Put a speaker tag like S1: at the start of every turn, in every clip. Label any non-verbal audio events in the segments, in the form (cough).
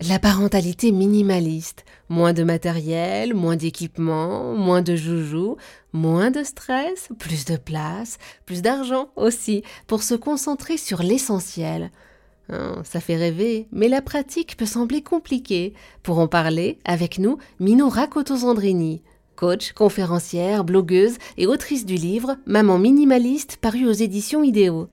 S1: La parentalité minimaliste. Moins de matériel, moins d'équipement, moins de joujoux, moins de stress, plus de place, plus d'argent aussi, pour se concentrer sur l'essentiel. Hein, ça fait rêver, mais la pratique peut sembler compliquée. Pour en parler, avec nous, Mino Rakoto-Zandrini, coach, conférencière, blogueuse et autrice du livre Maman minimaliste paru aux éditions Idéo.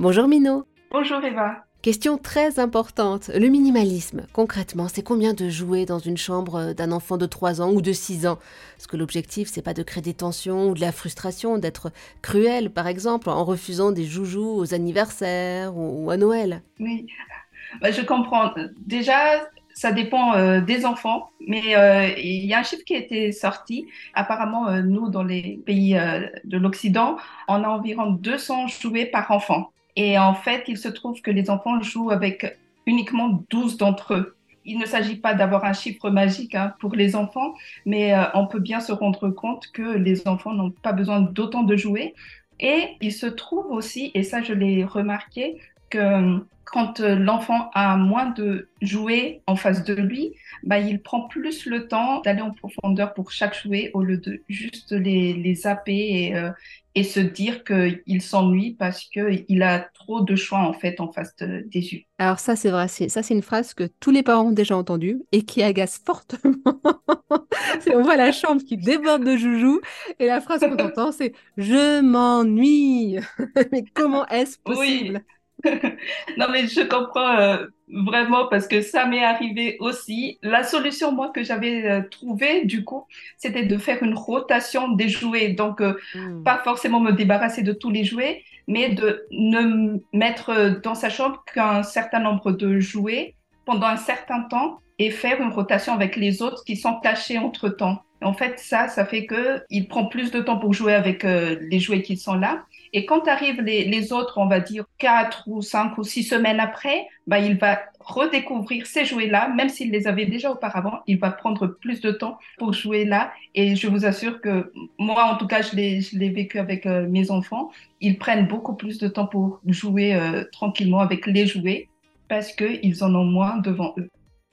S1: Bonjour Mino.
S2: Bonjour Eva.
S1: Question très importante. Le minimalisme, concrètement, c'est combien de jouets dans une chambre d'un enfant de 3 ans ou de 6 ans? Parce que l'objectif, c'est pas de créer des tensions ou de la frustration, d'être cruel, par exemple, en refusant des joujoux aux anniversaires ou, à Noël.
S2: Oui, bah, je comprends. Déjà, ça dépend euh, des enfants, mais euh, il y a un chiffre qui a été sorti. Apparemment, euh, nous, dans les pays de l'Occident, on a environ 200 jouets par enfant. Et en fait, il se trouve que les enfants jouent avec uniquement 12 d'entre eux. Il ne s'agit pas d'avoir un chiffre magique hein, pour les enfants, mais euh, on peut bien se rendre compte que les enfants n'ont pas besoin d'autant de jouets. Et il se trouve aussi, et ça je l'ai remarqué, que quand euh, l'enfant a moins de jouets en face de lui, bah, il prend plus le temps d'aller en profondeur pour chaque jouet au lieu de juste les, les zapper et, euh, et se dire qu'il s'ennuie parce qu'il a trop de choix en fait en face des yeux.
S1: Alors ça c'est vrai, ça c'est une phrase que tous les parents ont déjà entendue et qui agace fortement. (laughs) on voit la chambre qui déborde de joujoux et la phrase qu'on (laughs) entend c'est « je m'ennuie ». (laughs) Mais comment est-ce possible? (laughs)
S2: non, mais je comprends euh, vraiment parce que ça m'est arrivé aussi. La solution, moi, que j'avais euh, trouvée, du coup, c'était de faire une rotation des jouets. Donc, euh, hmm. pas forcément me débarrasser de tous les jouets, mais de ne mettre dans sa chambre qu'un certain nombre de jouets pendant un certain temps et faire une rotation avec les autres qui sont cachés entre temps. En fait, ça, ça fait que il prend plus de temps pour jouer avec les jouets qui sont là et quand arrivent les, autres, on va dire quatre ou cinq ou six semaines après, bah, il va redécouvrir ces jouets-là, même s'il les avait déjà auparavant, il va prendre plus de temps pour jouer là. Et je vous assure que moi, en tout cas, je l'ai vécu avec euh, mes enfants. Ils prennent beaucoup plus de temps pour jouer euh, tranquillement avec les jouets parce qu'ils en ont moins devant eux.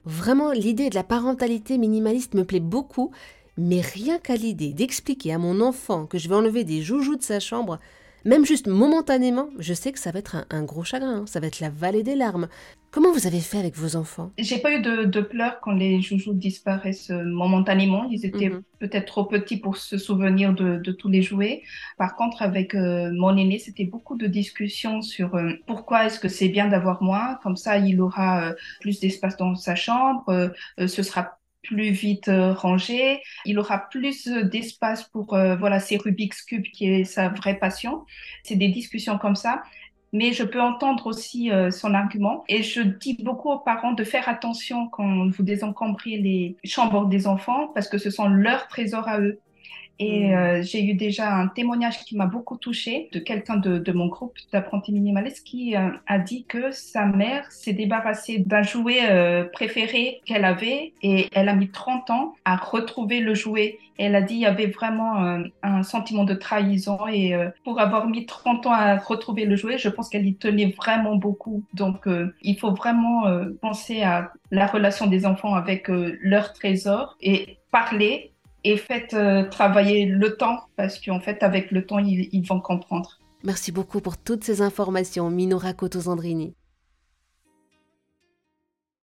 S1: Vraiment, l'idée de la parentalité minimaliste me plaît beaucoup, mais rien qu'à l'idée d'expliquer à mon enfant que je vais enlever des joujoux de sa chambre, même juste momentanément, je sais que ça va être un, gros chagrin, hein. ça va être la vallée des larmes. Comment vous avez fait avec vos enfants?
S2: J'ai pas eu de, pleurs quand les joujoux disparaissent euh, momentanément. Ils étaient mhm. peut-être trop petits pour se souvenir de, tous les jouets. Par contre, avec euh, mon aîné, c'était beaucoup de discussions sur euh, pourquoi est-ce que c'est bien d'avoir moins. Comme ça, il aura plus d'espace dans sa chambre. ce sera plus vite euh, rangé, il aura plus d'espace pour euh, voilà ses Rubik's cube qui est sa vraie passion. C'est des discussions comme ça. Mais je peux entendre aussi euh, son argument et je dis beaucoup aux parents de faire attention quand vous désencombrez les chambres des enfants parce que ce sont leurs trésors à eux. Et mm. euh, j'ai eu déjà un témoignage qui m'a beaucoup touchée de quelqu'un de, de, mon groupe d'apprentis minimalistes qui euh, a dit que sa mère s'est débarrassée d'un jouet euh, préféré qu'elle avait et elle a mis 30 ans à retrouver le jouet. Et elle a dit il y avait vraiment un sentiment de trahison et pour avoir mis 30 ans à retrouver le jouet, je pense qu'elle y tenait vraiment beaucoup. Donc il faut vraiment penser à la relation des enfants avec leur trésor et parler et faites euh, travailler le temps parce qu'en fait, avec le temps, ils, vont comprendre.
S1: Merci beaucoup pour toutes ces informations, Minora Cotozandrini.